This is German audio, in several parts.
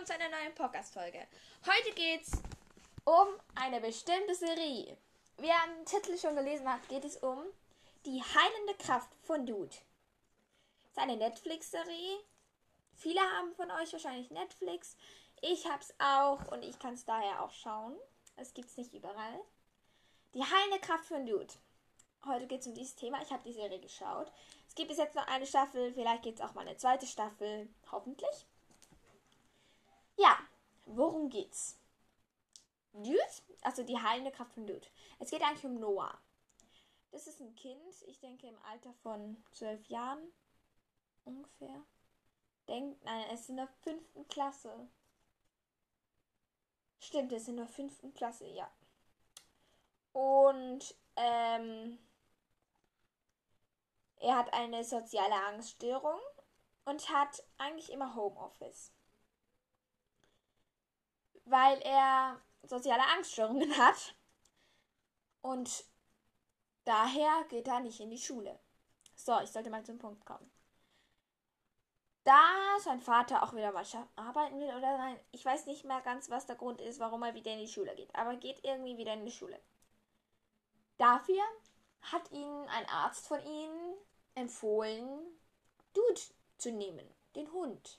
willkommen zu einer neuen Podcast-Folge. Heute geht's um eine bestimmte Serie. Wie ihr am Titel schon gelesen habt, geht es um die heilende Kraft von Dude. Es ist eine Netflix-Serie. Viele haben von euch wahrscheinlich Netflix. Ich hab's auch und ich kann es daher auch schauen. Es gibt's nicht überall. Die heilende Kraft von Dude. Heute geht es um dieses Thema. Ich habe die Serie geschaut. Es gibt bis jetzt noch eine Staffel. Vielleicht geht es auch mal eine zweite Staffel. Hoffentlich. Worum geht's? Dude, also die heilende Kraft von Dude. Es geht eigentlich um Noah. Das ist ein Kind, ich denke im Alter von zwölf Jahren ungefähr. Denkt, nein, es ist in der fünften Klasse. Stimmt, es ist in der fünften Klasse, ja. Und ähm, er hat eine soziale Angststörung und hat eigentlich immer Homeoffice. Weil er soziale Angststörungen hat. Und daher geht er nicht in die Schule. So, ich sollte mal zum Punkt kommen. Da sein Vater auch wieder mal arbeiten will oder nein, ich weiß nicht mehr ganz, was der Grund ist, warum er wieder in die Schule geht. Aber geht irgendwie wieder in die Schule. Dafür hat ihn ein Arzt von ihnen empfohlen, Dude zu nehmen, den Hund.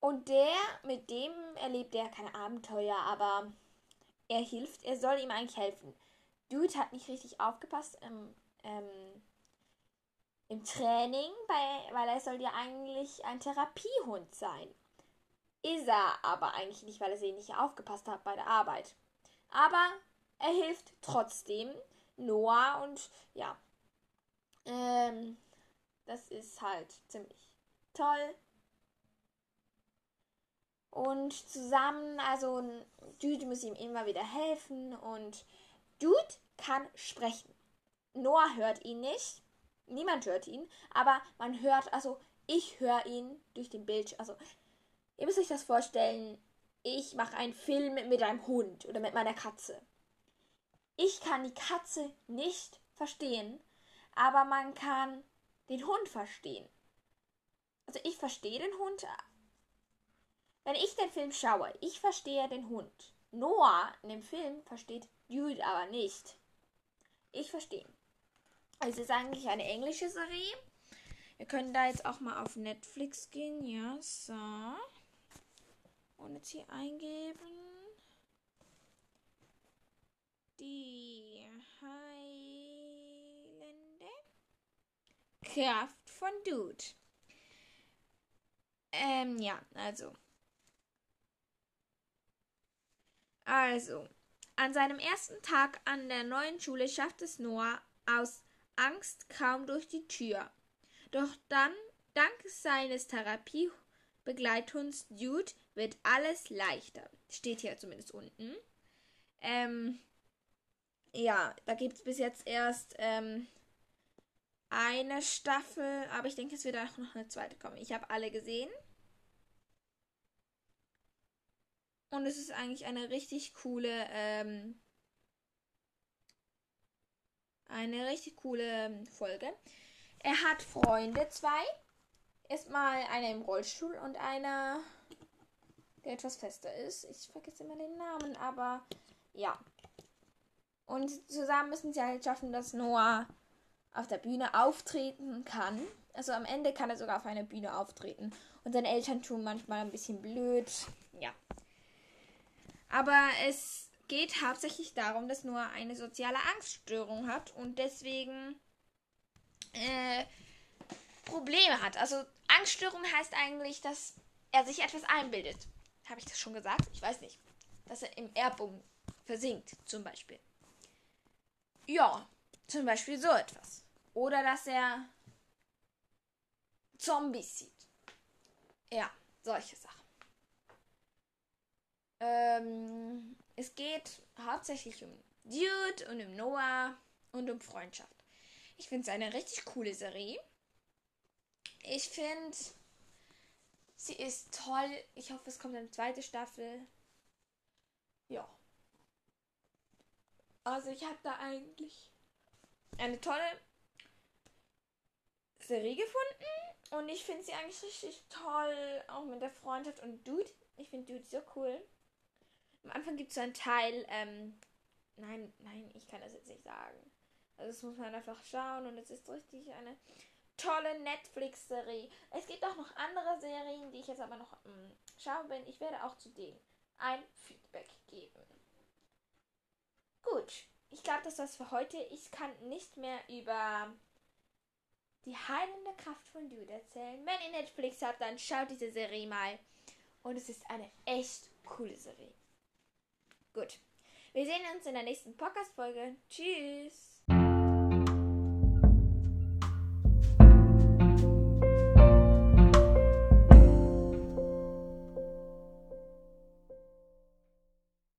Und der, mit dem erlebt er keine Abenteuer, aber er hilft, er soll ihm eigentlich helfen. Dude hat nicht richtig aufgepasst im, ähm, im Training, bei, weil er soll ja eigentlich ein Therapiehund sein. Ist er aber eigentlich nicht, weil er sie nicht aufgepasst hat bei der Arbeit. Aber er hilft trotzdem Noah und ja. Ähm, das ist halt ziemlich toll. Und zusammen, also Dude muss ihm immer wieder helfen und Dude kann sprechen. Noah hört ihn nicht. Niemand hört ihn, aber man hört, also ich höre ihn durch den Bildschirm. Also, ihr müsst euch das vorstellen, ich mache einen Film mit einem Hund oder mit meiner Katze. Ich kann die Katze nicht verstehen, aber man kann den Hund verstehen. Also ich verstehe den Hund. Wenn ich den Film schaue, ich verstehe den Hund. Noah in dem Film versteht Jude aber nicht. Ich verstehe. Also es ist eigentlich eine englische Serie. Wir können da jetzt auch mal auf Netflix gehen. Ja, so. Und jetzt hier eingeben. Die heilende Kraft von Dude. Ähm, ja, also. Also, an seinem ersten Tag an der neuen Schule schafft es Noah aus Angst kaum durch die Tür. Doch dann, dank seines Therapiebegleithunds Dude, wird alles leichter. Steht hier zumindest unten. Ähm, ja, da gibt es bis jetzt erst ähm, eine Staffel, aber ich denke, es wird auch noch eine zweite kommen. Ich habe alle gesehen. Und es ist eigentlich eine richtig coole, ähm, eine richtig coole ähm, Folge. Er hat Freunde, zwei. Erstmal einer im Rollstuhl und einer, der etwas fester ist. Ich vergesse immer den Namen, aber ja. Und zusammen müssen sie halt schaffen, dass Noah auf der Bühne auftreten kann. Also am Ende kann er sogar auf einer Bühne auftreten. Und seine Eltern tun manchmal ein bisschen blöd. Ja. Aber es geht hauptsächlich darum, dass Noah eine soziale Angststörung hat und deswegen äh, Probleme hat. Also Angststörung heißt eigentlich, dass er sich etwas einbildet. Habe ich das schon gesagt? Ich weiß nicht. Dass er im Erdbogen versinkt, zum Beispiel. Ja, zum Beispiel so etwas. Oder dass er Zombies sieht. Ja, solche Sachen. Ähm, es geht hauptsächlich um Dude und um Noah und um Freundschaft. Ich finde es eine richtig coole Serie. Ich finde, sie ist toll. Ich hoffe, es kommt eine zweite Staffel. Ja. Also ich habe da eigentlich eine tolle Serie gefunden und ich finde sie eigentlich richtig toll, auch mit der Freundschaft und Dude. Ich finde Dude so cool. Am Anfang gibt es so einen Teil, ähm, nein, nein, ich kann das jetzt nicht sagen. Also das muss man einfach schauen und es ist richtig eine tolle Netflix-Serie. Es gibt auch noch andere Serien, die ich jetzt aber noch ähm, schauen bin. Ich werde auch zu denen ein Feedback geben. Gut, ich glaube, das war's für heute. Ich kann nicht mehr über die heilende Kraft von Dude erzählen. Wenn ihr Netflix habt, dann schaut diese Serie mal. Und es ist eine echt coole Serie. Gut. Wir sehen uns in der nächsten Podcast-Folge. Tschüss.